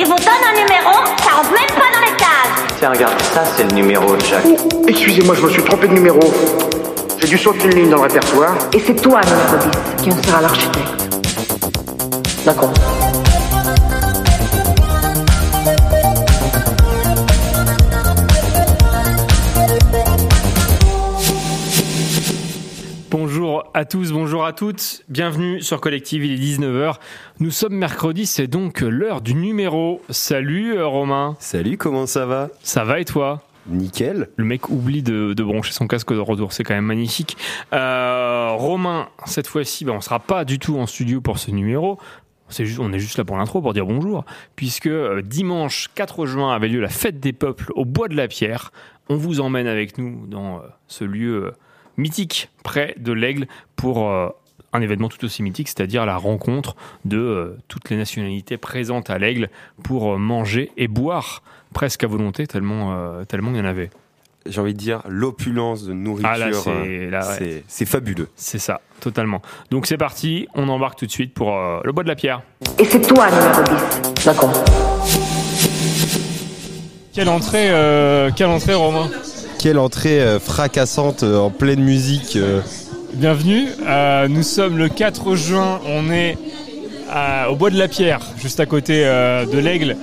Il vous donne un numéro, ça rentre même pas dans les cases. Tiens, regarde, ça c'est le numéro de Jacques. Excusez-moi, je me suis trompé de numéro. J'ai dû sauter une ligne dans le répertoire. Et c'est toi, 10, qui en sera l'architecte. D'accord. À tous, bonjour à toutes, bienvenue sur Collective, il est 19h. Nous sommes mercredi, c'est donc l'heure du numéro. Salut euh, Romain, Salut, comment ça va? Ça va et toi? Nickel. Le mec oublie de, de brancher son casque de retour, c'est quand même magnifique. Euh, Romain, cette fois-ci, ben, on sera pas du tout en studio pour ce numéro. Juste, on est juste là pour l'intro, pour dire bonjour, puisque euh, dimanche 4 juin avait lieu la fête des peuples au Bois de la Pierre. On vous emmène avec nous dans ce lieu mythique près de l'Aigle pour euh, un événement tout aussi mythique, c'est-à-dire la rencontre de euh, toutes les nationalités présentes à l'Aigle pour euh, manger et boire presque à volonté, tellement, euh, tellement il y en avait. J'ai envie de dire l'opulence de nourriture. Ah là, c'est euh, là, ouais. c'est- c'est fabuleux. C'est ça, totalement. Donc c'est parti, on embarque tout de suite pour euh, le bois de la pierre. Et c'est toi, numéro 10. D'accord. Quelle entrée, euh, quelle entrée Romain? Quelle entrée euh, fracassante euh, en pleine musique. euh. Bienvenue, euh, nous sommes le 4 juin, on est à- au bois de la pierre, juste à côté euh, de l'Aigle,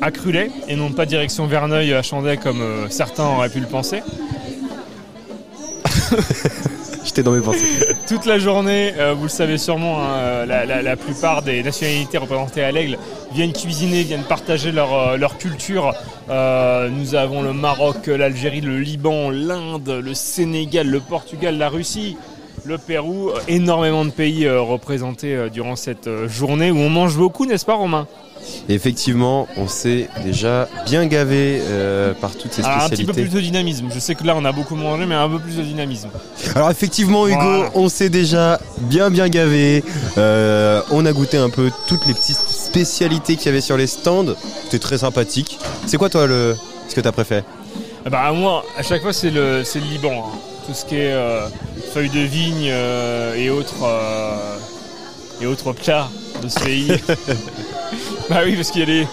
à Crulet, et non pas direction Verneuil à Chandais comme euh, certains auraient pu le penser. Toute la journée, euh, vous le savez sûrement, hein, euh, la, plupart des nationalités représentées à l'Aigle viennent cuisiner, viennent partager leur, euh, culture. Nous avons le Maroc, l'Algérie, le Liban, l'Inde, le Sénégal, le Portugal, la Russie, le Pérou. Euh, Énormément de pays euh, représentés euh, durant cette journée où on mange beaucoup, n'est-ce pas Romain? Effectivement, on s'est déjà bien gavé euh, par toutes ces Ah, Un petit peu spécialités. plus de dynamisme. Je sais que là on a beaucoup mangé, mais un peu plus de dynamisme. Alors effectivement, Hugo, Voilà. on s'est déjà bien bien gavé. Euh, on a goûté un peu toutes les petites spécialités qu'il y avait sur les stands. C'était très sympathique. C'est quoi toi le ce que t'as préféré? Ah bah moi, à chaque fois, c'est le, c'est le Liban. hein. Tout ce qui est euh, feuilles de vigne euh, et autres euh, et autres plats de ce pays. bah oui, parce qu'il y a les.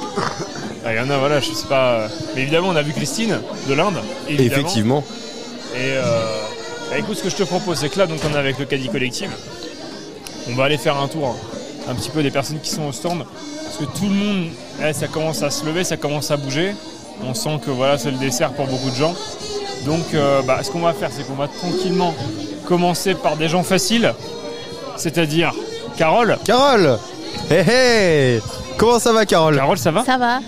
Ah, Il y en a, voilà, je sais pas. euh, Mais évidemment, on a vu Christine de l'Inde. évidemment. Effectivement. Et euh, bah, écoute, ce que je te propose, c'est que là, donc, on est avec le Caddy Collective. On va aller faire un tour, hein, un petit peu des personnes qui sont au stand. Parce que tout le monde, là, ça commence à se lever, ça commence à bouger. On sent que voilà, c'est le dessert pour beaucoup de gens. Donc, euh, bah, ce qu'on va faire, c'est qu'on va tranquillement commencer par des gens faciles. C'est-à-dire Carole. Carole Hé hé Comment ça va Carole? Carole, ça va? Ça va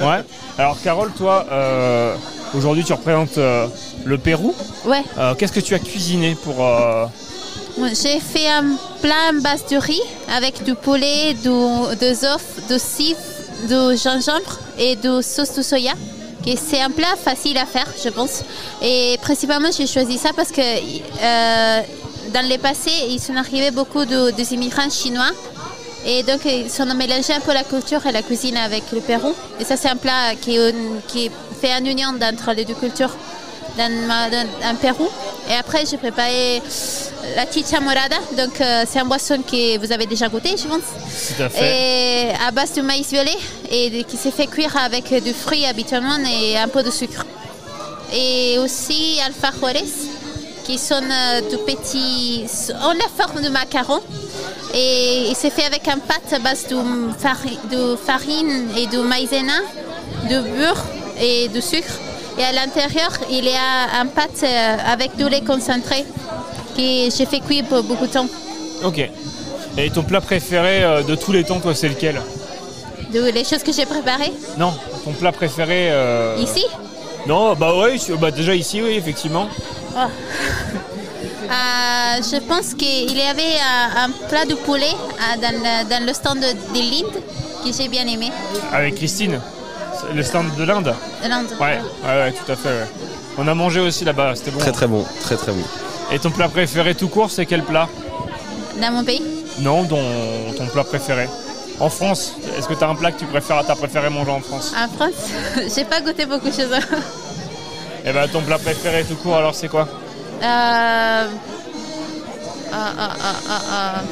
Ouais. Alors, Carole, toi, euh, aujourd'hui, tu représentes euh, le Pérou. Ouais. Euh, Qu'est-ce que tu as cuisiné pour. euh, Moi, J'ai fait un plat à base de riz avec du poulet, du, des œufs, du cif, du gingembre et de sauce de soya. C'est un plat facile à faire, je pense. Et principalement, j'ai choisi ça parce que euh, dans le passé, ils sont arrivés beaucoup de, immigrants chinois. Et donc, ils ont mélangé un peu la culture et la cuisine avec le Pérou. Et ça, c'est un plat qui, fait un union entre les deux cultures dans, ma- dans- en Pérou. Et après, j'ai préparé la chicha morada. Donc, euh, c'est un boisson que vous avez déjà goûté, je pense. Tout à fait. Et à base de maïs violet et qui s'est fait cuire avec du fruit habituellement et un peu de sucre. Et aussi alfajores qui sont euh, de petits. ont la forme de macaron. Et il s'est fait avec un pâte à base de, fari- de farine et de maïzena, de beurre et de sucre. Et à l'intérieur, il y a un pâte euh, avec du lait concentré que j'ai fait cuire pour beaucoup de temps. Ok. Et ton plat préféré euh, de tous les temps, toi, c'est lequel? De les choses que j'ai préparées? Non, ton plat préféré. euh, ici? Non, bah ouais, sur- bah déjà ici, oui, effectivement. Oh. Euh, je pense qu'il y avait un plat de poulet dans, le, dans le stand de, de l'Inde que j'ai bien aimé. Avec Christine, le stand de l'Inde. De l'Inde. Ouais, ouais, ouais, tout à fait. ouais. On a mangé aussi là-bas, c'était bon. Très très bon, très très bon. Et ton plat préféré tout court, c'est quel plat? Dans mon pays. Non, ton, ton plat préféré. En France, est-ce que tu as un plat que tu préfères, t'as préféré manger en France? En France, j'ai pas goûté beaucoup de choses. Et ben ton plat préféré tout court, alors c'est quoi? Euh, ah, ah, ah, ah, ah.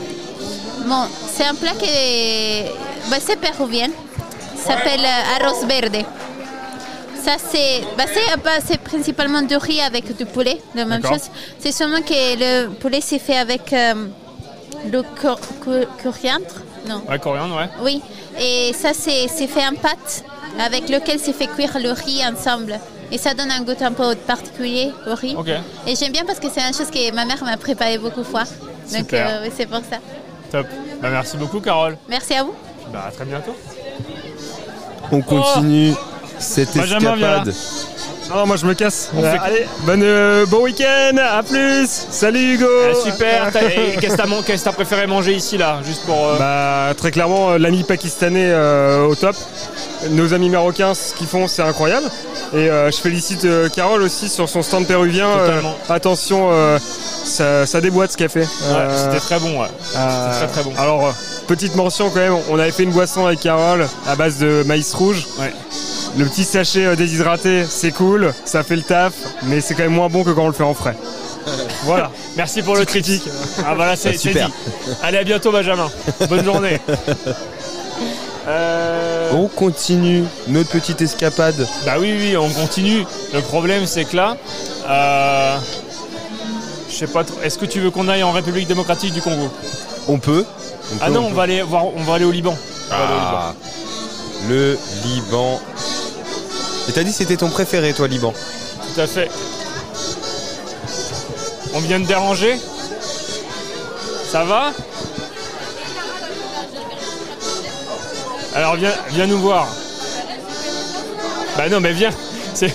Bon, c'est un plat qui est... bah, c'est péruvien. S'appelle euh, arroz verde. Ça, c'est bah, c'est, bah, c'est principalement du riz avec du poulet, la même chose. C'est seulement que le poulet, c'est fait avec euh, le cor- cor- coriandre. Non. Ouais, coriandre, ouais. Oui. Et ça, c'est, fait en pâte avec lequel c'est fait cuire le riz ensemble. Et ça donne un goût un peu particulier au riz. Et j'aime bien parce que c'est une chose que ma mère m'a préparé beaucoup de fois. Donc euh, c'est pour ça. Top. Bah, merci beaucoup, Carole. Merci à vous. Bah, à très bientôt. On continue cette escapade. Non, moi je me casse. On Euh, fait- allez, bonne, euh, bon week-end, à plus. Salut Hugo. Eh, super. Qu'est-ce que t'as man- qu'est-ce que t'as préféré manger ici, là Juste pour. euh, Bah, très clairement, euh, l'ami pakistanais euh, au top. Nos amis marocains, ce qu'ils font, c'est incroyable. Et euh, je félicite euh, Carole aussi sur son stand péruvien. Euh, attention, euh, ça, ça déboîte ce qu'elle fait. ouais, Euh, C'était très bon, ouais. euh, très, très bon. Alors, euh, petite mention quand même, on avait fait une boisson avec Carole à base de maïs rouge. Ouais. Le petit sachet euh, déshydraté, c'est cool, ça fait le taf, mais c'est quand même moins bon que quand on le fait en frais. voilà. Merci pour le critique. Ah voilà, c'est Ah, super. dit. Allez, à bientôt, Benjamin. Bonne journée. Euh, On continue notre petite escapade. Bah oui, oui, on continue. Le problème, c'est que là, euh, je sais pas trop. Est-ce que tu veux qu'on aille en République démocratique du Congo? On peut. On Ah peut, non, on va aller voir. On va aller au Liban. On va aller au Liban. Ah, le Liban. Et t'as dit c'était ton préféré, toi, Liban Tout à fait. On vient de déranger Ça va? Alors viens, viens nous voir. Bah non mais viens. C'est-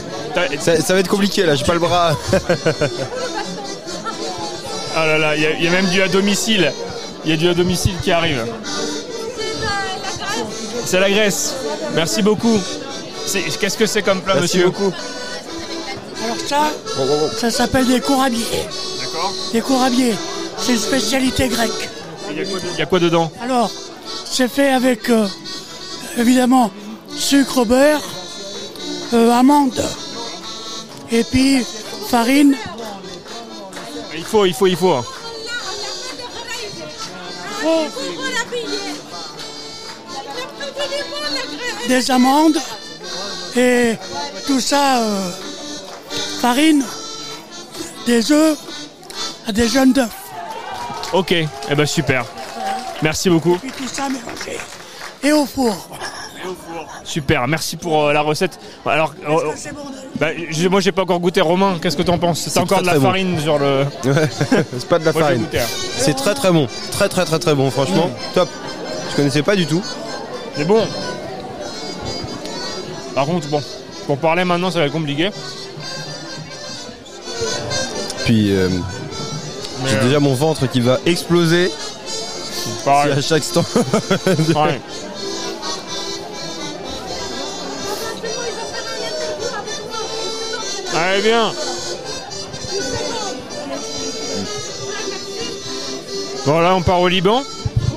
ça, ça va être compliqué là, j'ai pas le bras. Ah là là, il y, a- il y a même du à domicile. Il y a du à domicile qui arrive. C'est la Grèce. Merci beaucoup. Qu'est-ce que c'est comme plat, Merci monsieur beaucoup. Alors ça, ça s'appelle des courabiers. D'accord. Des courabiers, c'est une spécialité grecque. Il y, a quoi de- il y a quoi dedans Alors, c'est fait avec, euh, évidemment, sucre, beurre, euh, amandes, et puis farine, Il faut, il faut, il faut. Des amandes, et tout ça, euh, farine, des œufs, des jeunes d'œufs. Ok, eh ben super. Merci beaucoup. Puis tout ça mélangé. Et au four. Super, merci pour euh, la recette. Alors, euh, Bah, moi j'ai pas encore goûté. Romain, qu'est-ce que t'en penses? C'est encore très, de la bon. farine sur le. Ouais, c'est pas de la Moi farine. hein. C'est très très bon. Très très très très bon, franchement. Top. Je connaissais pas du tout. C'est bon. Par contre, bon, pour parler maintenant, ça va être compliqué. Puis euh, j'ai euh, déjà mon ventre qui va exploser si pareil. à chaque instant. pareil. Allez, bien. Bon, là, on part au Liban.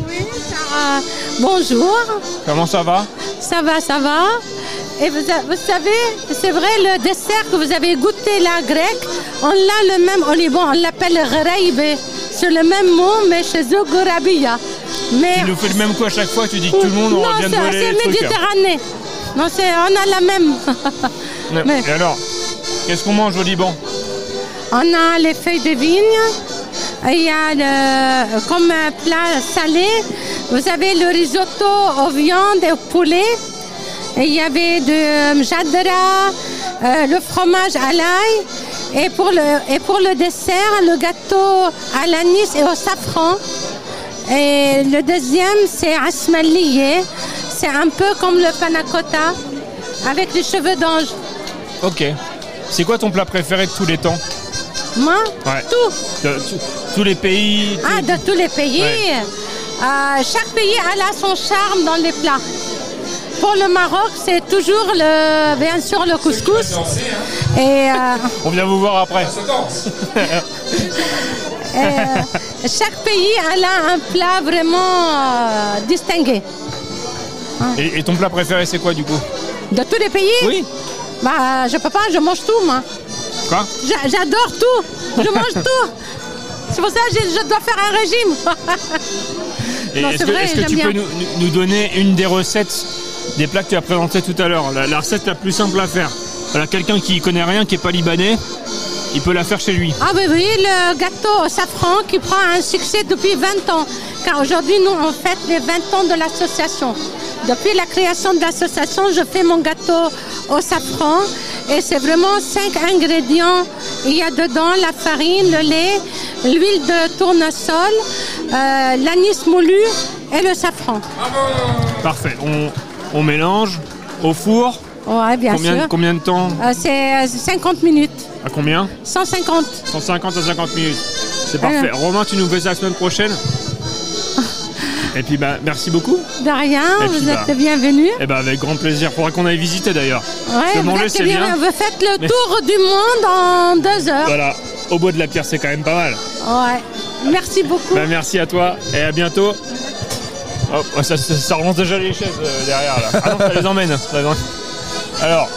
Oui, Sarah. Bonjour, Comment ça va? Ça va, ça va. Et vous, savez, c'est vrai, le dessert que vous avez goûté, la grecque, on l'a le même au Liban, on l'appelle ghareibé. C'est le même mot, mais chez eux, gourabia. Mais Tu nous fais le même coup à chaque fois, tu dis que tout le monde non, on vient de c'est voler c'est les trucs. méditerranéen. Non, c'est, on a la même. Mais- Et alors? Qu'est-ce qu'on mange au Liban On a les feuilles de vigne. Il y a le, comme un plat salé. Vous avez le risotto aux viandes et au poulet. Et il y avait de jadra, euh, le fromage à l'ail. Et pour, le, et pour le dessert, le gâteau à l'anis et au safran. Et le deuxième, c'est asmalié. C'est un peu comme le panna cotta avec les cheveux d'ange. Ok. C'est quoi ton plat préféré de tous les temps Moi, Ouais. tout. De- tu- tous les pays Ah, de tous les pays. Ouais. Euh, chaque pays a là son charme dans les plats. Pour le Maroc, c'est toujours le, bien sûr le couscous. Et, euh, On vient vous voir après. et, euh, chaque pays a là un plat vraiment euh, distingué. Et, et ton plat préféré, c'est quoi du coup? De tous les pays? Oui. Bah, je peux pas, je mange tout, moi. Quoi? J'a- J'adore tout. Je mange tout. C'est pour ça que je, je dois faire un régime. Est-ce que, tu bien. peux nous, donner une des recettes des plats que tu as présentés tout à l'heure. La, la recette la plus simple à faire? Voilà, quelqu'un qui connaît rien, qui est pas libanais, il peut la faire chez lui. Ah oui, oui, le gâteau au safran qui prend un succès depuis 20 ans. Car aujourd'hui, nous, on fête les 20 ans de l'association. Depuis la création de l'association, je fais mon gâteau au safran. Et c'est vraiment cinq ingrédients. Il y a dedans la farine, le lait, l'huile de tournesol, euh, l'anis moulu et le safran. Parfait. On, on mélange au four. Ouais, bien combien, sûr. combien de temps Euh, c'est euh, 50 minutes. À combien 150. 150 à 50 minutes. C'est parfait. Romain, tu nous fais ça la semaine prochaine Et puis bah merci beaucoup. De rien, puis, vous bah, êtes bienvenus. Et bah avec grand plaisir. Faudra qu'on aille visiter d'ailleurs. Ouais, vous, manger êtes c'est bien- bien. vous faites le Mais- tour du monde en deux heures. Voilà. Au bois de la pierre, c'est quand même pas mal. Ouais. Merci beaucoup. Bah merci à toi et à bientôt. Hop, oh, ça, ça, ça relance déjà les chaises euh, derrière là. Ah non, ça les emmène. ça les emmène. Alors,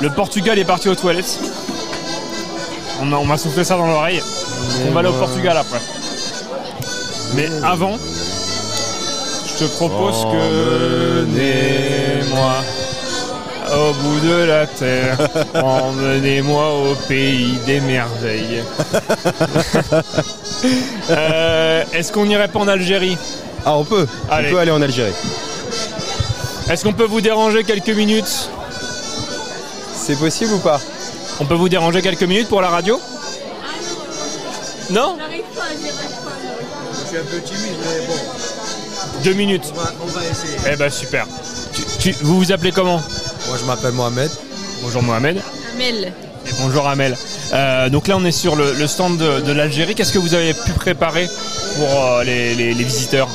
le Portugal est parti aux toilettes. On m'a on m'a soufflé ça dans l'oreille. On va aller au Portugal après. Mais avant, je te propose que emmenez-moi au bout de la terre. Emmenez-moi au pays des merveilles. Euh, Est-ce qu'on irait pas en Algérie? Ah, on peut. Allez. On peut aller en Algérie. Est-ce qu'on peut vous déranger quelques minutes? C'est possible ou pas? On peut vous déranger quelques minutes pour la radio? Non Je suis un peu timide, mais bon, Deux minutes. on va, on va essayer. Eh ben super. Tu- tu- vous vous appelez comment Moi, je m'appelle Mohamed. Bonjour Mohamed. Amel. Et bonjour Amel. Euh, donc là on est sur le, le stand de, de l'Algérie. Qu'est-ce que vous avez pu préparer pour euh, les, les- les visiteurs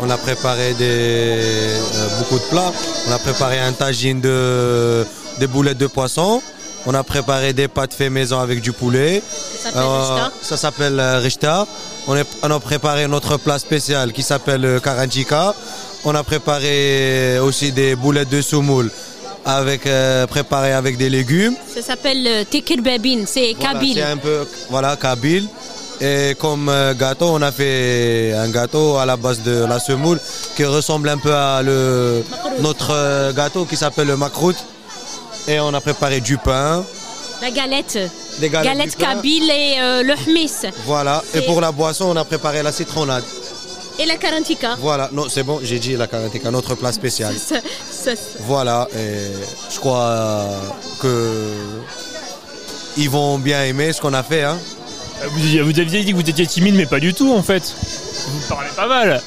On a préparé des, euh, beaucoup de plats. On a préparé un tagine de, des boulettes de poisson. On a préparé des pâtes fait maison avec du poulet. Ça s'appelle Rishta. ça s'appelle euh. On, est- on a préparé notre plat spécial qui s'appelle euh, Karanjika. On a préparé aussi des boulettes de semoule avec, euh, préparées avec des légumes. Ça s'appelle euh, Tekir Babine, c'est Voilà, Kabyle. c'est un peu, voilà, Kabyle. Et comme euh, gâteau, on a fait un gâteau à la base de la semoule qui ressemble un peu à le, notre euh, gâteau qui s'appelle le makrout. Et on a préparé du pain. La galette. Des galettes pain. Kabyle et euh, le hmis. Voilà. Et pour la boisson, on a préparé la citronnade. Et la karantika. Voilà. Non, c'est bon, j'ai dit la karatéka, notre plat spécial. Ça- ça- Voilà. Et je crois que ils vont bien aimer ce qu'on a fait. Hein. Vous, vous aviez dit que vous étiez timide mais pas du tout en fait. Vous parlez pas mal.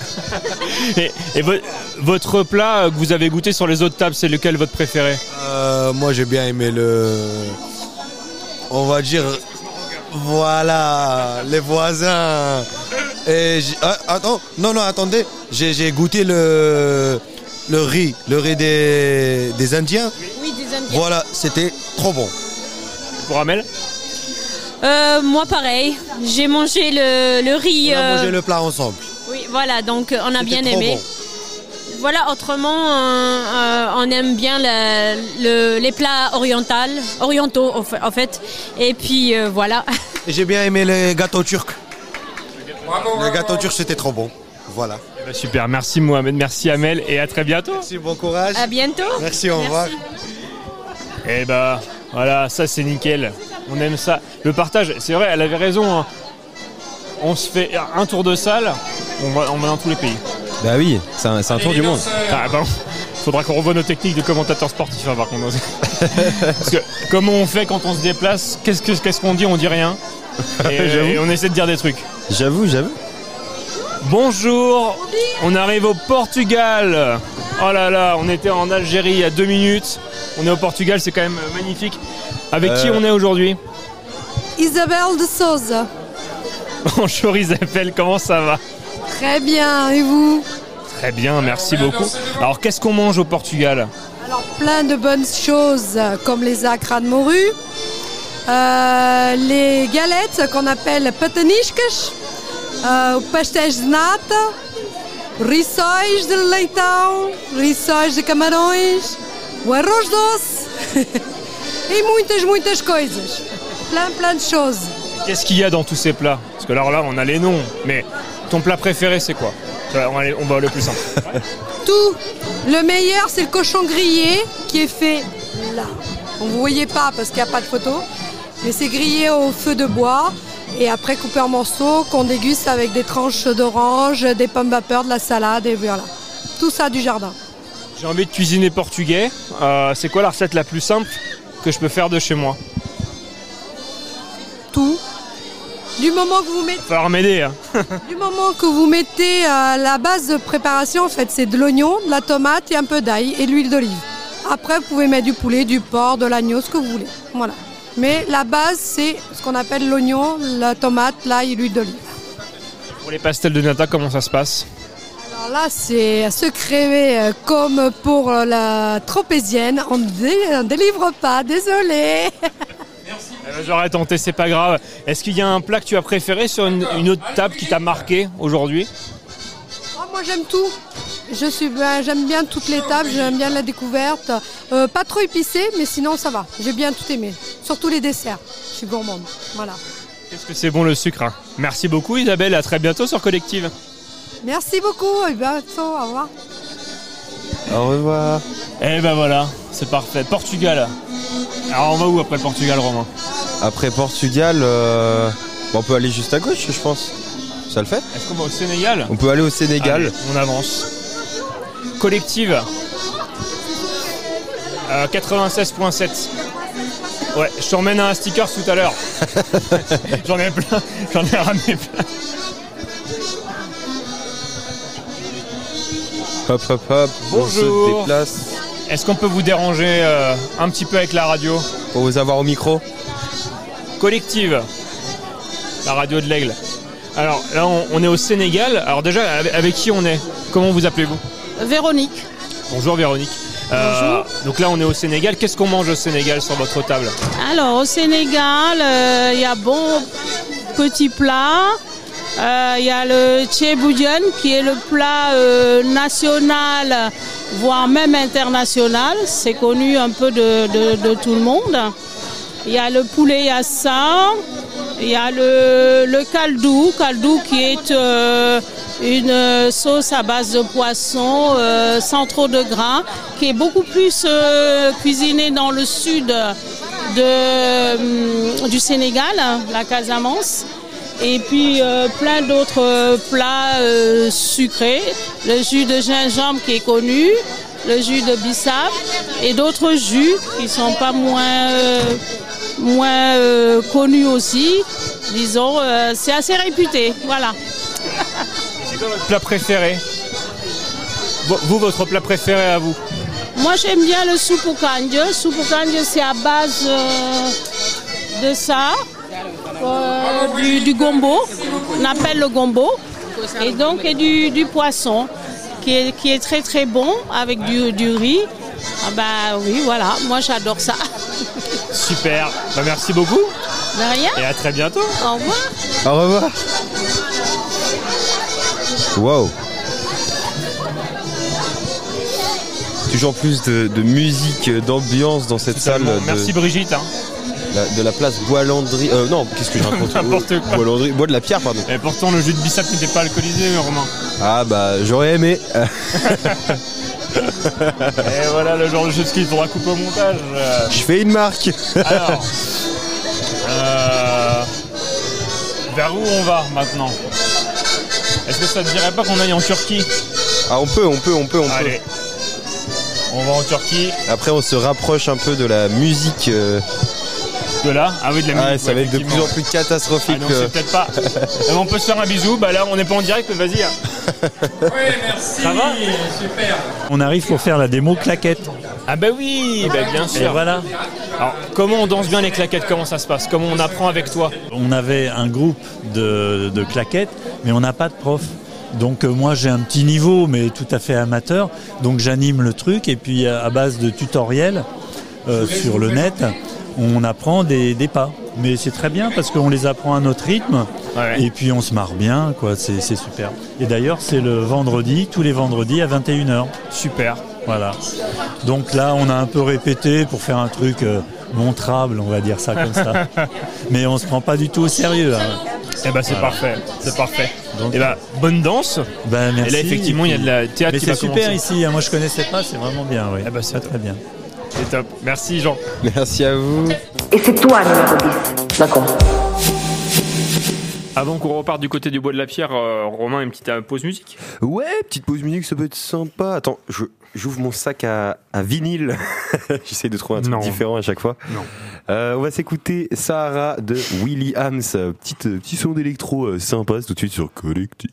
et et vo- votre plat que vous avez goûté sur les autres tables, c'est lequel votre préféré? Euh, moi, j'ai bien aimé le. On va dire. Voilà, les voisins. Et ah, attends, non, non, attendez. J'ai goûté le, le riz, le riz des, des Indiens. Oui, des Indiens. Voilà, c'était trop bon. Pour Amel Euh, moi, pareil. J'ai mangé le, le riz. On a euh, mangé le plat ensemble. Oui, voilà, donc euh, on a bien aimé. bon. Voilà, autrement, euh, euh, on aime bien la- le- les plats orientaux, orientaux en fait-. Et puis euh, voilà. J'ai bien aimé les gâteaux turcs. Les gâteaux turcs, c'était trop bon. Voilà. Eh ben, Super, merci Mohamed, merci Amel et à très bientôt. Merci, bon courage. À bientôt. Merci, au revoir. Et bah voilà, ça c'est nickel. On aime ça. Le partage, c'est vrai, elle avait raison. hein. On se fait un tour de salle, on va, on va dans tous les pays. Bah oui, c'est un, tour du monde. Ah bon, faudra qu'on revoie nos techniques de commentateur sportif hein, par contre. Parce que comment on fait quand on se déplace? Qu'est-ce que- qu'est-ce qu'on dit? On dit rien. Et, et on essaie de dire des trucs. J'avoue, j'avoue. Bonjour, on arrive au Portugal. Oh là là, on était en Algérie il y a deux minutes. On est au Portugal, c'est quand même magnifique. Avec qui Euh. on est aujourd'hui? Isabelle de Souza. Bonjour Isabelle, comment ça va? Très bien, et vous? Très bien, merci beaucoup. Alors qu'est-ce qu'on mange au Portugal Alors, plein de bonnes choses comme les acras de morue, euh, les galettes qu'on appelle pataniscas, euh, pastéis de nata, rissóis de leitão, rissóis de camarões, o arroz doce e muitas, muitas coisas. Plein, plein de choses. Qu'est-ce qu'il y a dans tous ces plats? Parce que alors là, on a les noms, mais ton plat préféré, c'est quoi? On va, aller, on va aller au plus simple. Tout, Le meilleur, c'est le cochon grillé qui est fait là. On ne vous voyez pas parce qu'il n'y a pas de photo, mais c'est grillé au feu de bois et après coupé en morceaux qu'on déguste avec des tranches d'orange, des pommes vapeur, de la salade et voilà. Tout ça du jardin. J'ai envie de cuisiner portugais. Euh, c'est quoi la recette la plus simple que je peux faire de chez moi? Du moment que vous mettez, falloir m'aider. hein. du moment que vous mettez euh, la base de préparation, en fait, c'est de l'oignon, de la tomate et un peu d'ail et de l'huile d'olive. Après, vous pouvez mettre du poulet, du porc, de l'agneau, ce que vous voulez. Voilà. Mais la base, c'est ce qu'on appelle l'oignon, la tomate, l'ail et l'huile d'olive. Pour les pastels de nata, comment ça se passe Alors là, c'est à se créer euh, comme pour la tropézienne. On ne délivre pas, désolé. Eh ben, J'aurais tenté, c'est pas grave. Est-ce qu'il y a un plat que tu as préféré sur une, une autre table qui t'a marqué aujourd'hui Oh, moi, j'aime tout. Je suis, ben, j'aime bien toutes les tables, j'aime bien la découverte. Euh, pas trop épicé, mais sinon ça va. J'ai bien tout aimé. Surtout les desserts. Je suis gourmande. Voilà. Qu'est-ce que c'est bon le sucre hein Merci beaucoup Isabelle, à très bientôt sur Collective. Merci beaucoup. Et bientôt. Au revoir. Au revoir. Eh ben voilà, c'est parfait. Portugal. Alors on va où après le Portugal, Romain Après Portugal, euh, on peut aller juste à gauche, je pense. Ça le fait Est-ce qu'on va au Sénégal On peut aller au Sénégal. Allez, on avance. Collective. Euh, 96.7. Ouais, je t'emmène un sticker tout à l'heure. J'en ai plein, j'en ai ramené plein. Hop, hop, hop. On se Bonjour. déplace Est-ce qu'on peut vous déranger euh, un petit peu avec la radio pour vous avoir au micro. Collective, la radio de l'Aigle. Alors là, on, on est au Sénégal. Alors déjà, avec, avec qui on est? Comment vous appelez-vous? Véronique. Bonjour Véronique. Euh, donc là, on est au Sénégal. Qu'est-ce qu'on mange au Sénégal sur votre table? Alors, au Sénégal, euh, il y a bon petits plats. Euh, Il y a le tchéboudian qui est le plat euh, national, voire même international. C'est connu un peu de, tout le monde. Il y a le poulet yassa. Il y a le, le qui est euh, une sauce à base de poisson euh, sans trop de gras, qui est beaucoup plus euh, cuisinée dans le sud hum, du Sénégal, la Casamance. Et puis euh, plein d'autres euh, plats euh, sucrés, le jus de gingembre qui est connu, le jus de bissap et d'autres jus qui sont pas moins, moins connus aussi. Disons, c'est assez réputé. Voilà. C'est quoi votre plat préféré? Vo- Vous, votre plat préféré à vous? Moi, j'aime bien le soupe au. Soupe au c'est à base de ça, euh, du, du gombo, on appelle le gombo, et donc et du, du poisson, qui est, qui est très très bon avec du, du riz. Ah bah oui, voilà, moi j'adore ça. Super. Bah, merci beaucoup De rien. et à très bientôt. Au revoir. Au revoir. Wow. Toujours plus de, de musique, d'ambiance dans cette salle. De- Merci Brigitte. hein. La- de la place Bois-Landry. Euh, non, qu'est-ce que je raconte N'importe quoi. Bois-Landry. Bois de la pierre, pardon. Et pourtant, le jus de bissap n'était pas alcoolisé, Romain. Ah bah j'aurais aimé. Et voilà le genre de choses qu'il faudra couper au montage. Euh, Je fais une marque. Alors, euh, vers où on va maintenant Est-ce que ça te dirait pas qu'on aille en Turquie Ah on peut, on peut, on peut, on Allez, on va en Turquie. peut. Après on se rapproche un peu de la musique. euh, De là Ah oui, de la Ah, musique. ça va être de plus en plus catastrophique. Ah, c'est peut-être pas. Euh, on peut se faire un bisou. Bah là, on n'est pas en direct, mais vas-y. hein. Ça va Super. On arrive pour faire la démo claquette. Ah bah oui, bah bien sûr. Et voilà. Alors, comment on danse bien les claquettes? Comment ça se passe? Comment on apprend avec toi? On avait un groupe de, de claquettes, mais on n'a pas de prof. Donc euh, moi j'ai un petit niveau, mais tout à fait amateur. Donc j'anime le truc et puis à à base de tutoriels euh, sur le net, on apprend des, des pas. Mais c'est très bien parce qu'on les apprend à notre rythme et puis on se marre bien, quoi. C'est c'est super. Et d'ailleurs c'est le vendredi, tous les vendredis à 21h. Super. Voilà. Donc là on a un peu répété pour faire un truc euh, montrable, on va dire ça comme ça. Mais on se prend pas du tout au sérieux. hein. Eh ben c'est Voilà. parfait, c'est parfait. Donc- Et ben bonne danse. Ben, merci. Et là effectivement il y a de la théâtre Mais qui c'est va super commencer. ici, hein. moi je connaissais pas, c'est vraiment bien, oui. Eh ben, c'est très bien. C'est top. Merci Jean. Merci à vous. Et c'est toi, numéro 10. D'accord. Avant qu'on reparte du côté du bois de la pierre, euh, Romain, une petite euh, pause musique. Ouais, petite pause musique, ça peut être sympa. Attends, je- j'ouvre mon sac à, à vinyle. J'essaie de trouver un truc Non. différent à chaque fois. Non. Euh, on va s'écouter Sahara de Williams. Petite, euh, petit son d'électro euh, sympa, c'est tout de suite sur Collective.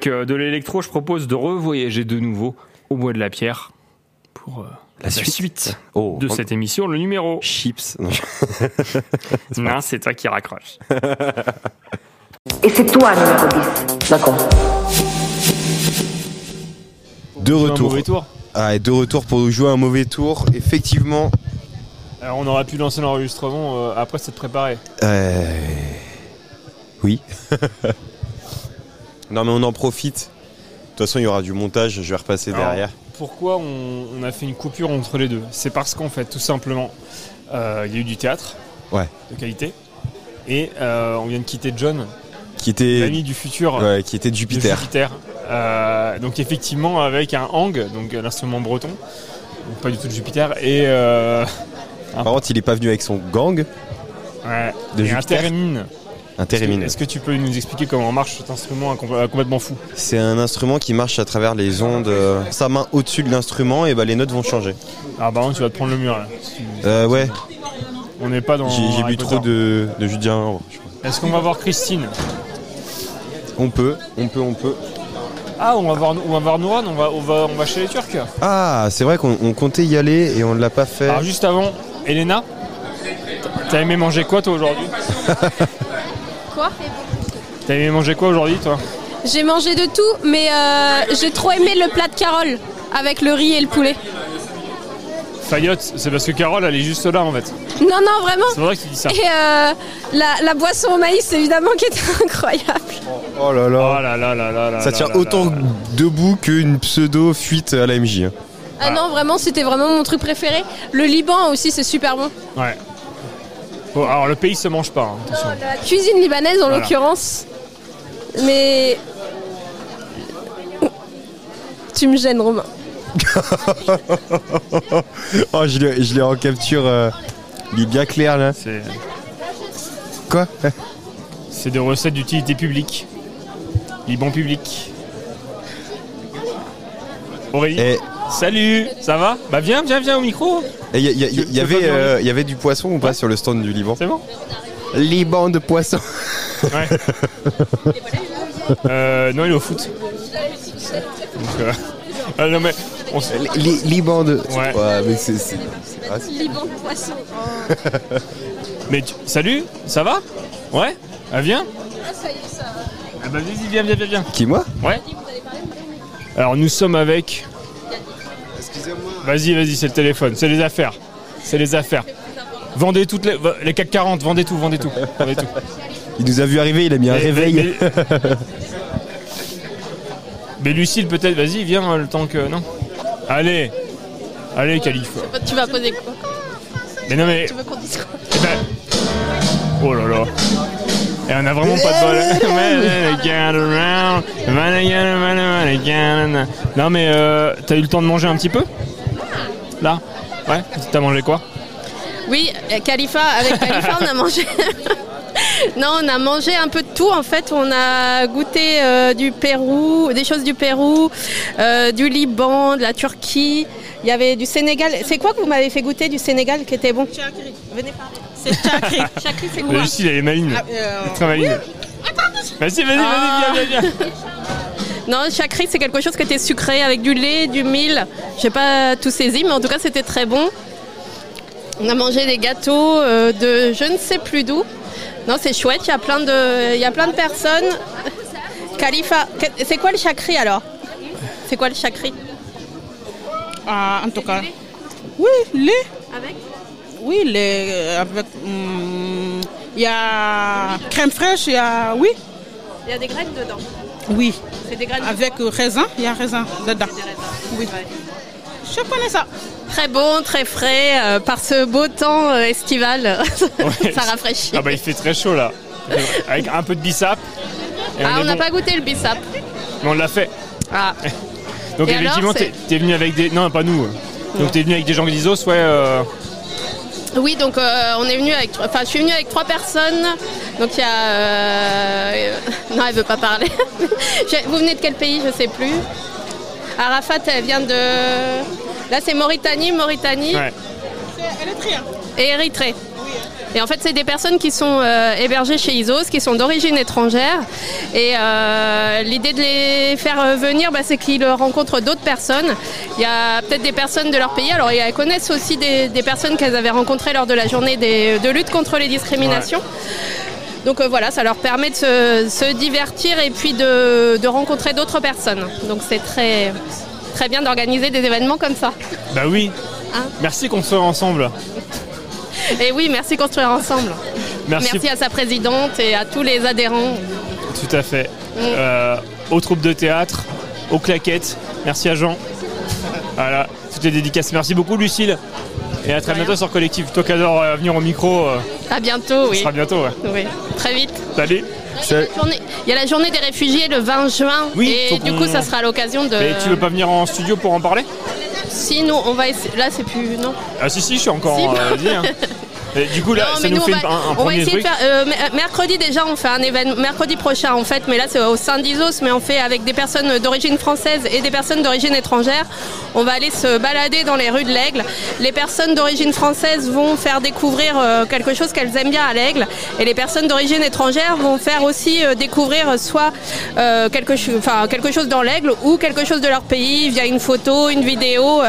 Avec euh, de l'électro. Je propose de revoyager de nouveau au bois de la pierre pour euh, la, suite, Oh, de on- cette émission. Le numéro. Chips. Non, c'est toi qui raccroche. Et c'est toi, numéro 10. D'accord. De retour. mauvais tour. Ah, et de retour pour jouer un mauvais tour. Effectivement, Alors, on aurait pu lancer l'enregistrement euh, après s'être préparé. euh, oui. Non, mais on en profite. De toute façon, il y aura du montage, je vais repasser Alors, derrière. Pourquoi on, on a fait une coupure entre les deux? C'est parce qu'en fait, tout simplement, euh, il y a eu du théâtre Ouais. de qualité et euh, on vient de quitter John, Qui était. l'ami du futur Ouais, qui était Jupiter. Jupiter. Euh, donc effectivement avec un hang, donc l'instrument breton, donc pas du tout de Jupiter et euh, Par contre, il est pas venu avec son gang, ouais, De et un Jupiter thérémine. un Est-ce que tu peux nous expliquer comment marche cet instrument euh, complètement fou C'est un instrument qui marche à travers les ondes. euh, Sa main au-dessus de l'instrument, et bah, les notes vont changer. Ah bah non, tu vas te prendre le mur là. Euh, ouais, On n'est pas dans. j'ai bu trop de, de jus de. Est-ce qu'on va voir Christine On peut, on peut, on peut. Ah, on va voir, on va voir Nouran, on va, on va, on va chez les Turcs. Ah, c'est vrai qu'on on comptait y aller et on ne l'a pas fait. Alors juste avant, Elena, t'as aimé manger quoi toi aujourd'hui Quoi T'as aimé manger quoi aujourd'hui toi J'ai mangé de tout, mais euh, j'ai trop aimé le plat de Carole avec le riz et le poulet. Fayotte, c'est parce que Carole elle est juste là en fait. Non, non, vraiment. C'est vrai que tu dis ça. Et euh, la, la boisson au maïs, évidemment, qui était incroyable. Oh là là. Oh là là là là là Ça là tient là autant là là. debout qu'une pseudo fuite à la MJ. hein. Ah non, vraiment, c'était vraiment mon truc préféré. Le Liban aussi, c'est super bon. Ouais. Bon, alors le pays se mange pas, hein, attention. La cuisine libanaise, en Voilà. l'occurrence. Mais. Tu me gênes, Romain. oh, je l'ai je l'ai en capture. euh, il est bien clair là. C'est Quoi? C'est des recettes d'utilité publique. Liban public. Aurélie Et Salut, ça va Bah viens, viens, viens au micro. il y, y y avait, euh, y avait du poisson ou pas sur le stand du Liban C'est bon Liban de poisson. Ouais. euh, non, il est au foot. Donc, euh, ah, non mais on s- Li- Liban de. Ouais. mais c'est. c'est- c'est pas- Liban de poisson. Mais tu- salut, ça va Ouais Ah viens Ah bah vas-y, viens, viens, viens, viens. Qui moi Ouais Alors nous sommes avec... Vas-y, vas-y, c'est le téléphone, c'est les affaires. C'est les affaires. Vendez toutes les... Les CAC 40, vendez tout, vendez tout. Vendez tout. Il nous a vu arriver, il a mis un Mais- réveil. mais- Mais Lucille, peut-être, vas-y, viens, le temps que... Non? Allez Allez, Calife. Tu vas poser quoi? Mais non mais... Tu veux qu'on dise quoi? Eh ben... Oh là là. Et on a vraiment pas de bol. non mais euh, t'as eu le temps de manger un petit peu? Là Ouais T'as mangé quoi? Oui, Khalifa, avec Khalifa, on a mangé. non, on a mangé un peu de tout. En fait, on a goûté euh, du Pérou, des choses du Pérou, euh, du Liban, de la Turquie. Il y avait du Sénégal. C'est quoi que vous m'avez fait goûter du Sénégal qui était bon? Chakri. Venez parler. C'est chakri. Chakri, c'est Mais quoi? Lucille, elle est maligne. Ah, euh, très maligne. Vas-y, vas-y, Ah. vas-y, viens, viens, viens. Non, chakri, c'est quelque chose qui était sucré avec du lait, du mil. J'ai pas tout saisi, mais en tout cas, c'était très bon. On a mangé des gâteaux euh, de je ne sais plus d'où. Non, c'est chouette, il y a plein de, il y a plein de personnes. Khalifa, c'est quoi le chakri alors? C'est quoi le chakri Ah, en tout cas. Oui, lait. Avec? Oui, lait euh, avec. hum, Il y a crème fraîche, il y a. Oui, Il y a des graines dedans. Oui. C'est des graines Avec euh, raisin, il y a raisin dedans. Oui. Je connais ça. Très bon, très frais, euh, par ce beau temps euh, estival. Ouais. ça rafraîchit. Ah bah il fait très chaud là. Avec un peu de bissap. Ah, on n'a bon. pas goûté le bissap. Mais on l'a fait. Ah. Donc Et effectivement, t'es venu avec des... Non, pas nous. Donc t'es venu avec des gens d'Isos, ouais. euh, Oui, donc euh, on est venu avec, enfin, je suis venue avec trois personnes. Donc il y a, euh, non, elle veut pas parler. Vous venez de quel pays Je sais plus. Arafat, elle vient de, là c'est Mauritanie, Mauritanie Ouais. et Érythrée. Et en fait, c'est des personnes qui sont euh, hébergées chez ISOS, qui sont d'origine étrangère. Et euh, l'idée de les faire euh, venir, bah, c'est qu'ils rencontrent d'autres personnes. Il y a peut-être des personnes de leur pays. Alors, elles connaissent aussi des, des personnes qu'elles avaient rencontrées lors de la journée des- de lutte contre les discriminations. Donc euh, voilà, ça leur permet de se, se divertir et puis de, de rencontrer d'autres personnes. Donc c'est très, très bien d'organiser des événements comme ça. Bah oui. Hein Merci qu'on soit ensemble. Et oui, merci Construire Ensemble. Merci. à sa présidente et à tous les adhérents. Tout à fait. Mm. Euh, aux troupes de théâtre, aux claquettes. Merci à Jean. Voilà, toutes les dédicaces. Merci beaucoup Lucille. Et à très bientôt sur Collectif. Toi qui adore euh, venir au micro, euh, À bientôt, ce oui. sera bientôt. Ouais. Oui, très vite. Salut. Il y, a la journée, il y a la journée des réfugiés le 20 juin. Oui, et du coup, ça sera l'occasion de. Et tu veux pas venir en studio pour en parler? Si, nous, on va essayer. Là, c'est plus. Non. Ah si si, je suis encore Si. euh, vie, hein. Et du coup là, Non, ça mais nous nous, fait on va, un, un on va premier essayer truc. de faire. euh, mer- mercredi déjà, on fait un événement. Mercredi prochain, en fait, mais là c'est au sein d'Isos, mais on fait avec des personnes d'origine française et des personnes d'origine étrangère. On va aller se balader dans les rues de l'Aigle. Les personnes d'origine française vont faire découvrir euh, quelque chose qu'elles aiment bien à l'Aigle, et les personnes d'origine étrangère vont faire aussi euh, découvrir soit euh, quelque, cho- enfin, quelque chose dans l'Aigle ou quelque chose de leur pays via une photo, une vidéo.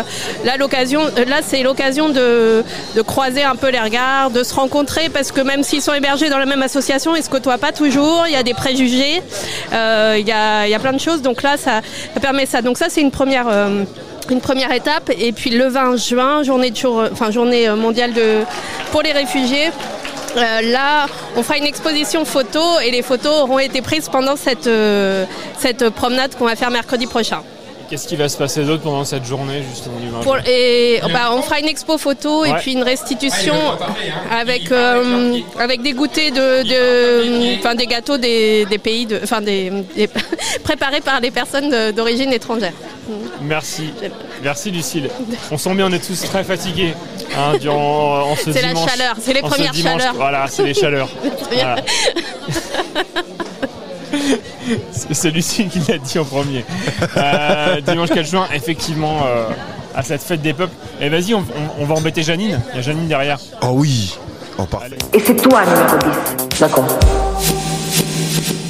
Là, l'occasion, là c'est l'occasion de, de croiser un peu les regards, de se rencontrer parce que même s'ils sont hébergés dans la même association, ils se côtoient pas toujours. Il y a des préjugés, euh, il, y a, il y a plein de choses. Donc là, ça, permet ça. Donc ça, c'est une première. euh, une première étape et puis le 20 juin, journée, de jour- enfin, journée euh, mondiale de, pour les réfugiés. Là, on fera une exposition photo et les photos auront été prises pendant cette, cette promenade qu'on va faire mercredi prochain. Qu'est-ce qui va se passer d'autre pendant cette journée justement du 20 Pour- et bah, on fera une expo photo et Ouais. puis une restitution avec, euh, avec des goûters de, de- enfin des gâteaux des, des pays, de, enfin des, des- préparés par les personnes d'origine étrangère. Merci. Merci Lucille. On sent bien, on est tous très fatigués hein, durant en ce C'est la chaleur, c'est les ce premières dimanche. chaleurs. Voilà, c'est les chaleurs. Voilà. C'est Lucille qui l'a dit en premier. Euh, dimanche 4 juin, effectivement, euh, à cette fête des peuples. Et vas-y, on, on- on va embêter Janine. Il y a Janine derrière. Oh oui Oh parfait. Et c'est toi, numéro 10. D'accord.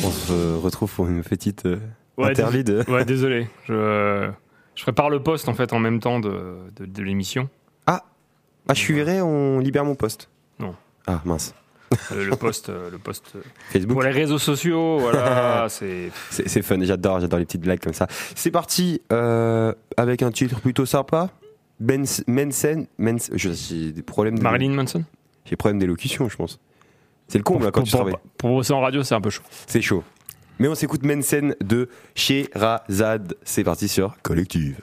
On se retrouve pour une petite euh, Ouais, interlude. dés- ouais, désolé. Je, je prépare le poste en fait en même temps de, de- de l'émission. Ah Ah, je suis viré, on libère mon poste. Non. Ah, mince. Euh, le poste, euh, le poste euh, Facebook. pour les réseaux sociaux, voilà, c'est. Fun, j'adore, j'adore les petites blagues comme ça. C'est parti euh, avec un titre plutôt sympa. Ben Mensen, Mens, je- j'ai des problèmes. de- Marilyn Manson? J'ai problème d'élocution, je pense. C'est le comble là, quand pour, tu pour, travailles. pour bosser en radio, c'est un peu chaud. C'est chaud. Mais on s'écoute Mensen de Sherazade. C'est parti sur Collective.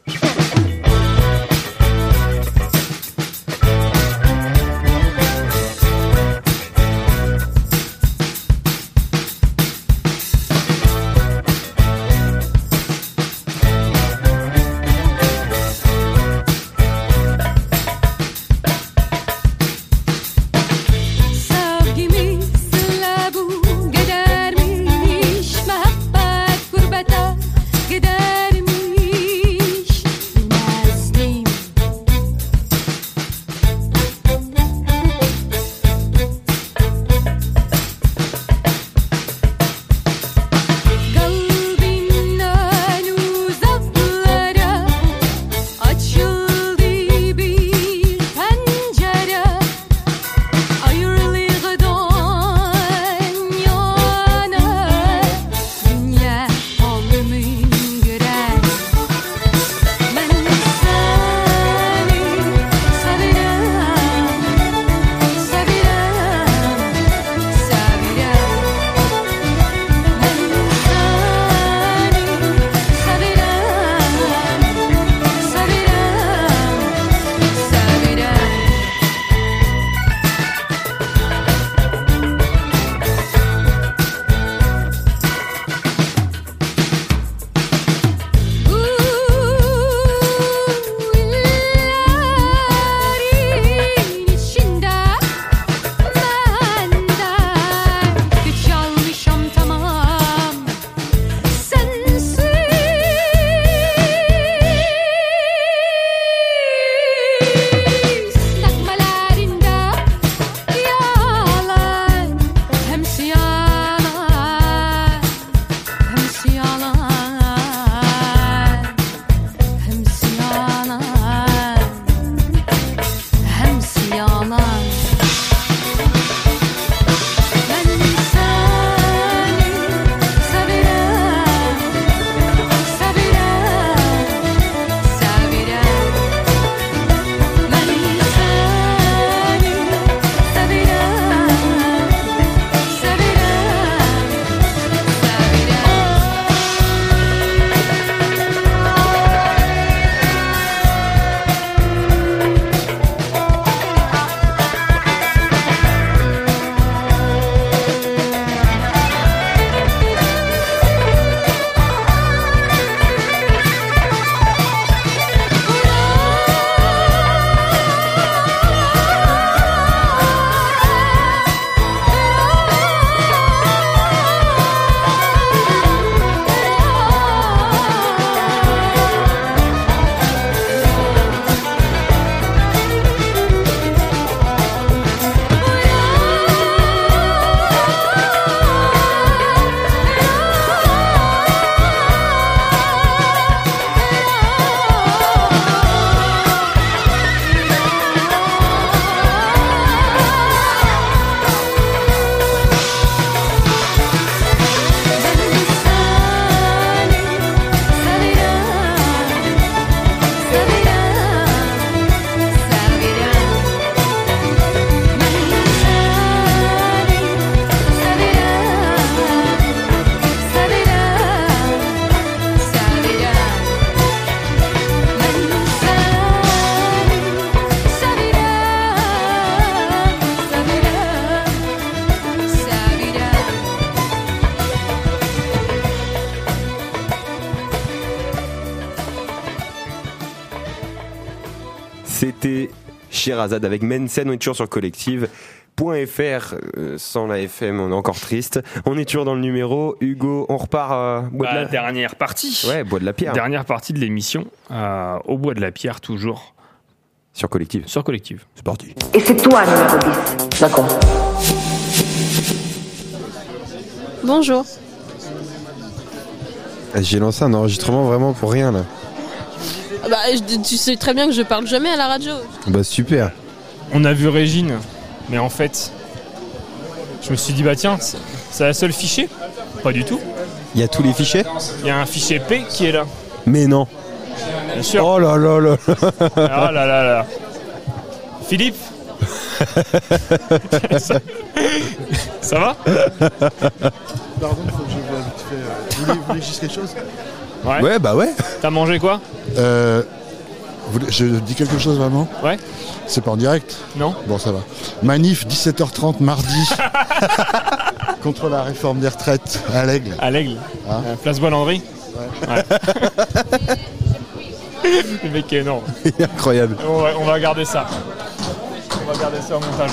Shirazade avec Mensen. On est toujours sur Collective. .fr, euh, sans la FM, on est encore triste. On est toujours dans le numéro. Hugo, on repart à Bois Bah, de la... dernière partie. Ouais, Bois de la Pierre. Dernière partie de l'émission. euh, au Bois de la Pierre, toujours. Sur Collective. Sur Collective. C'est parti. Et c'est toi, numéro 10. D'accord. Bonjour. J'ai lancé un enregistrement vraiment pour rien là. Bah, je- tu sais très bien que je parle jamais à la radio. Bah super. On a vu Régine, mais en fait, je me suis dit, bah tiens, c'est la seule fichier Pas du tout. Il y a tous les fichiers? Il y a un fichier P qui est là. Mais non. Bien sûr. Oh là là là. Ah là là là. Philippe? Ça, ça va? Pardon, faut que je vois vite fait. euh, Vous voulez, vous voulez dise quelque chose? Ouais. Ouais, bah ouais. T'as mangé quoi Euh, Je dis quelque chose vraiment Ouais. C'est pas en direct Non. Bon, ça va. Manif 17h30 mardi contre la réforme des retraites à l'Aigle. À l'aigle. Hein Euh, Place Bois-Landry Ouais. Le mec est énorme. Incroyable. On va, on va garder ça. On va garder ça au montage.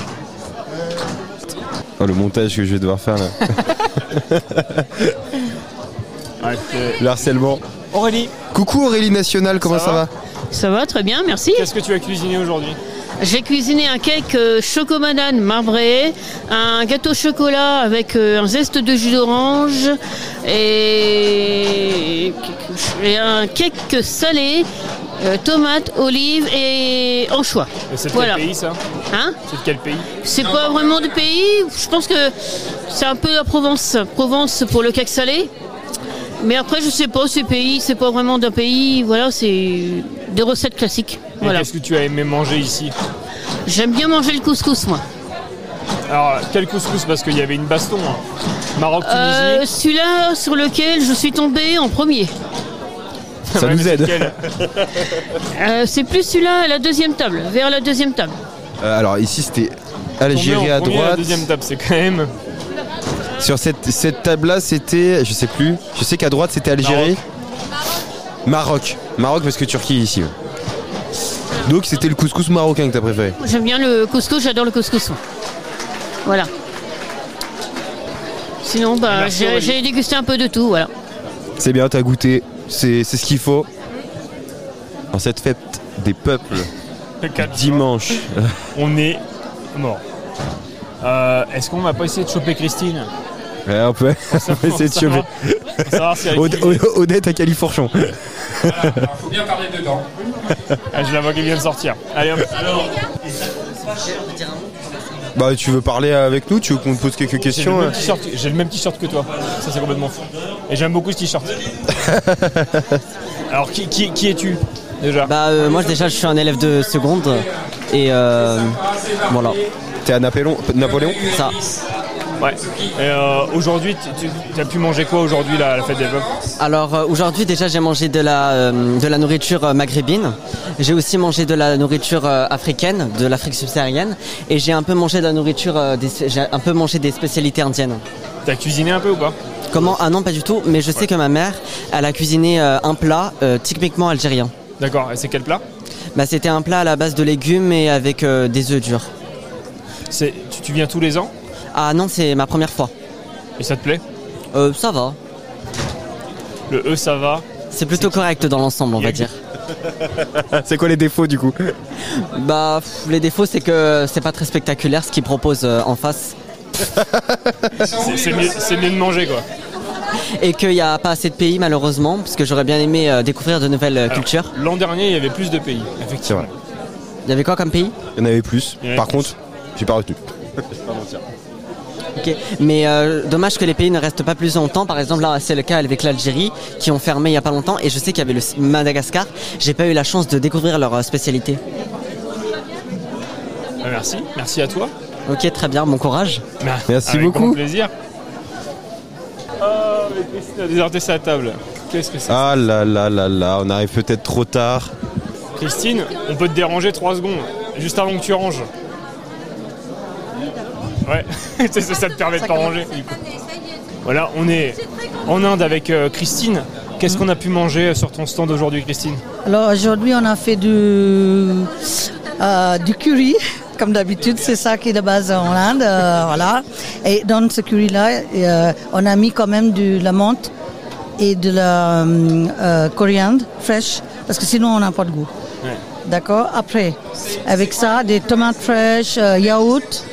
Oh, le montage que je vais devoir faire là. Ouais, Le harcèlement. Aurélie, Coucou Aurélie Nationale, comment Ça ça, va? Va, Ça va très bien, merci. qu'est-ce que tu as cuisiné aujourd'hui? J'ai cuisiné un cake euh, chocobanane marbré, un gâteau au chocolat avec euh, un zeste de jus d'orange et, et un cake salé, euh, tomate, olive et anchois. Et C'est de Voilà. quel pays ça? Hein? C'est de quel pays? C'est pas vraiment du pays. Je pense que c'est un peu la Provence. Provence pour le cake salé. Mais après, je sais pas, ce pays, c'est pas vraiment d'un pays. Voilà, c'est des recettes classiques. Voilà. Qu'est-ce que tu as aimé manger ici? J'aime bien manger le couscous, moi. Alors, quel couscous? Parce qu'il y avait une baston. hein. Maroc-Tunisie. Euh, Celui-là sur lequel je suis tombée en premier. Ça nous aide. Euh, c'est plus celui-là à la deuxième table, vers la deuxième table. Euh, alors ici c'était Tombé Algérie à premier, La droite. deuxième table, c'est quand même. Sur cette, cette table-là, c'était, je sais plus. Je sais qu'à droite c'était Algérie. Maroc. Maroc parce que Turquie est ici. Donc c'était le couscous marocain que t'as préféré. J'aime bien le couscous, j'adore le couscous. Voilà. Sinon, bah, j'ai dégusté un peu de tout, voilà. C'est bien, t'as goûté. C'est c'est ce qu'il faut. En cette fête des peuples. Le Dimanche. On est mort. Euh, Est-ce qu'on va pas essayer de choper Christine? Ouais, on peut, on peut essayer de Odette à Califourchon. Faut bien parler dedans. Ah, je la vois qui vient de sortir. Allez, hop. Bah, tu veux parler avec nous? Tu veux qu'on te pose quelques J'ai questions le euh? J'ai le même t-shirt que toi. Ça, c'est complètement fou. Et j'aime beaucoup ce t-shirt. Alors, qui, qui, qui es-tu déjà? Bah euh, moi déjà je suis un élève de seconde et euh, voilà. T'es à Napoléon, Napoléon? Ça. Ouais. Et euh, aujourd'hui, tu, as pu manger quoi aujourd'hui là, à la fête des peuples? Alors euh, aujourd'hui déjà j'ai mangé de la, euh, de la nourriture maghrébine, j'ai aussi mangé de la nourriture africaine, de l'Afrique subsaharienne et j'ai un peu mangé de la nourriture, j'ai un peu mangé des spécialités indiennes. T'as cuisiné un peu ou pas? Comment? Ah non pas du tout, mais je sais que ma mère elle a cuisiné un plat typiquement algérien. D'accord. Et c'est quel plat? Bah c'était un plat à la base de légumes et avec des œufs durs. Tu viens tous les ans? Ah non c'est ma première fois. Et ça te plaît Euh, ça va. Le E, ça va. C'est plutôt correct dans l'ensemble on va dire. C'est quoi les défauts du coup Bah, pff, les défauts, c'est que c'est pas très spectaculaire ce qu'ils proposent euh, en face. C'est, mieux, c'est mieux de manger quoi. Et qu'il n'y a pas assez de pays, malheureusement, parce que j'aurais bien aimé euh, découvrir de nouvelles euh, Alors, cultures. L'an dernier, il y avait plus de pays, effectivement. Il y avait quoi comme pays? Il y en avait plus. Il y en avait Par plus. contre, j'ai pas retenu. Ok. Mais euh, dommage que les pays ne restent pas plus longtemps. Par exemple, là, c'est le cas avec l'Algérie, qui ont fermé il y a pas longtemps. Et je sais qu'il y avait le Madagascar. J'ai pas eu la chance de découvrir leur euh, spécialité. Ah, merci, merci à toi. Ok, très bien, bon courage. Merci Avec beaucoup. grand plaisir. Oh, mais Christine a déserté sa table. Qu'est-ce que c'est Ah là là là là, on arrive peut-être trop tard. Christine, on peut te déranger 3 secondes, juste avant que tu ranges. Ouais, ça, ça- ça te permet de pas du coup. Voilà, on est en Inde avec euh, Christine. Qu'est-ce qu'on a pu manger sur ton stand aujourd'hui, Christine? Alors aujourd'hui, on a fait du euh, du curry, comme d'habitude, c'est ça qui est de base en Inde, euh, voilà. Et dans ce curry-là, euh, on a mis quand même de la menthe et de la euh, euh, coriandre fraîche, parce que sinon on n'a pas de goût. D'accord? Après, avec ça, des tomates fraîches, euh, yaourt,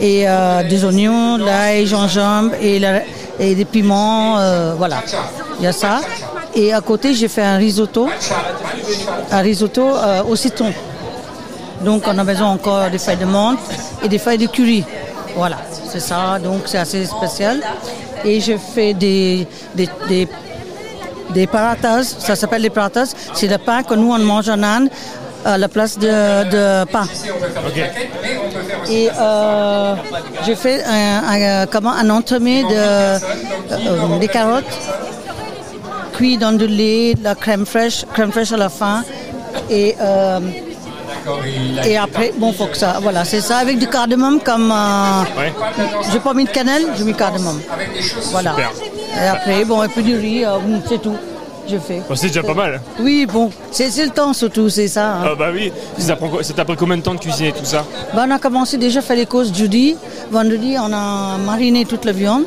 et euh, des oignons, l'ail, gingembre et, la- et des piments, euh, voilà. Il y a ça. Et à côté, j'ai fait un risotto, un risotto euh, au citron. Donc on a besoin encore des feuilles de menthe et des feuilles de curry. Voilà, c'est ça, donc c'est assez spécial. Et je fais des, des, des, des paratas, ça s'appelle des paratas, c'est le pain que nous on mange en Inde à la place de, de pain. Et euh, j'ai fait un, un- comment, un entremets de, euh, des carottes cuit dans du lait, de la crème fraîche, crème fraîche à la fin. Et, euh, et après, bon, faut que ça, voilà, c'est ça, avec du cardamome comme. Euh, J'ai pas mis de cannelle, j'ai mis cardamome. Voilà. Super. Et après, bon, et puis du riz, c'est tout. Je fais. Bon, c'est déjà pas mal. Oui, bon, c'est le temps surtout, c'est ça. hein. Ah bah oui. Ça prend quoi- ça t'a pris combien de temps de cuisiner tout ça? Ben, on a commencé déjà à faire les courses jeudi. Vendredi, on a mariné toute la viande.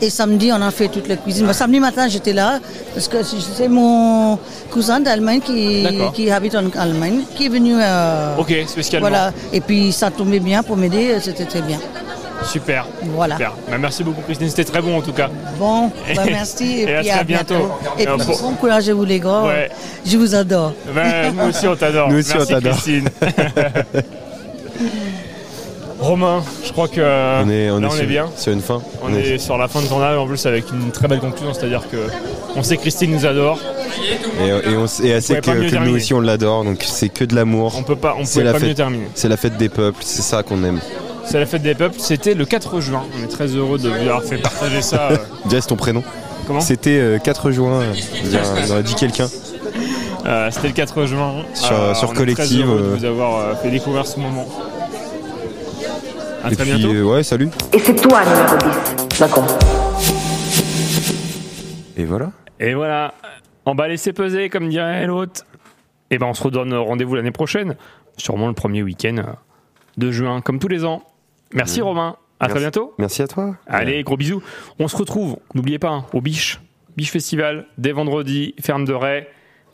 Et samedi, on a fait toute la cuisine. Ben, samedi matin, j'étais là parce que c'est mon cousin d'Allemagne qui, qui habite en Allemagne qui est venu. euh, Ok, spécialement. Voilà. Et puis, ça tombait bien pour m'aider. C'était très bien. Super. Voilà. Super. Bah, merci beaucoup Christine, c'était très bon en tout cas. Bon, ben, merci. Et à puis très bientôt. Et Et puis, pour- bon courage à vous, les gars. Ouais. Je vous adore. Nous aussi on t'adore. Nous aussi, on Merci, t'adore. Christine. Romain, je crois que On est, on là, est, on sur, est bien. sur une fin. On est sur la fin de tournage en plus avec une très belle conclusion, c'est-à-dire que on sait que Christine nous adore. Et, et on, et elle sait que, nous aussi on l'adore, donc c'est que de l'amour. On peut pas, on la pas fête- mieux terminer. C'est la fête des peuples, c'est ça qu'on aime. C'est la fête des peuples, c'était le 4 juin. On est très heureux de vous avoir fait partager ça. euh, Jess, ton prénom Comment C'était euh, 4 juin, euh, veux dire, on aurait dit quelqu'un. Euh, C'était le 4 juin. Sur- Euh, sur on est Collective, Très heureux de euh. vous avoir euh, fait découvrir ce moment. À et très puis, bientôt. euh, ouais, salut. Et c'est toi numéro 10. D'accord. Et voilà. Et voilà, on va laisser peser, comme dirait l'autre. Et ben on se redonne rendez-vous l'année prochaine, sûrement le premier week-end euh, de juin, comme tous les ans. Merci Mmh. Romain, à très Merci. bientôt. Merci à toi. Allez, gros bisous. On se retrouve, n'oubliez pas, hein, au Biche, Biche Festival, dès vendredi, ferme de Ray,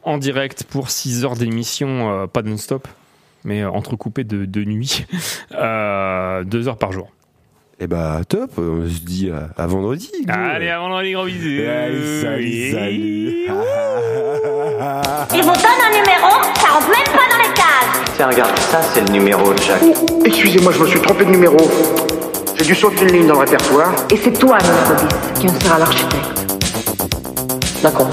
en direct pour 6 heures d'émission, euh, pas non-stop, mais euh, entrecoupé de, de nuit, euh, 2 heures par jour. Et bah top, on se dit à, à vendredi. go. Allez, à vendredi, gros bisous. Allez, salut, salut. Il vous donne un numéro, ça rentre même pas dans regarde, ça c'est le numéro de Jacques. Excusez-moi, je me suis trompé de numéro. J'ai dû sauter une ligne dans le répertoire. Et c'est toi 10 qui en sera l'architecte. D'accord.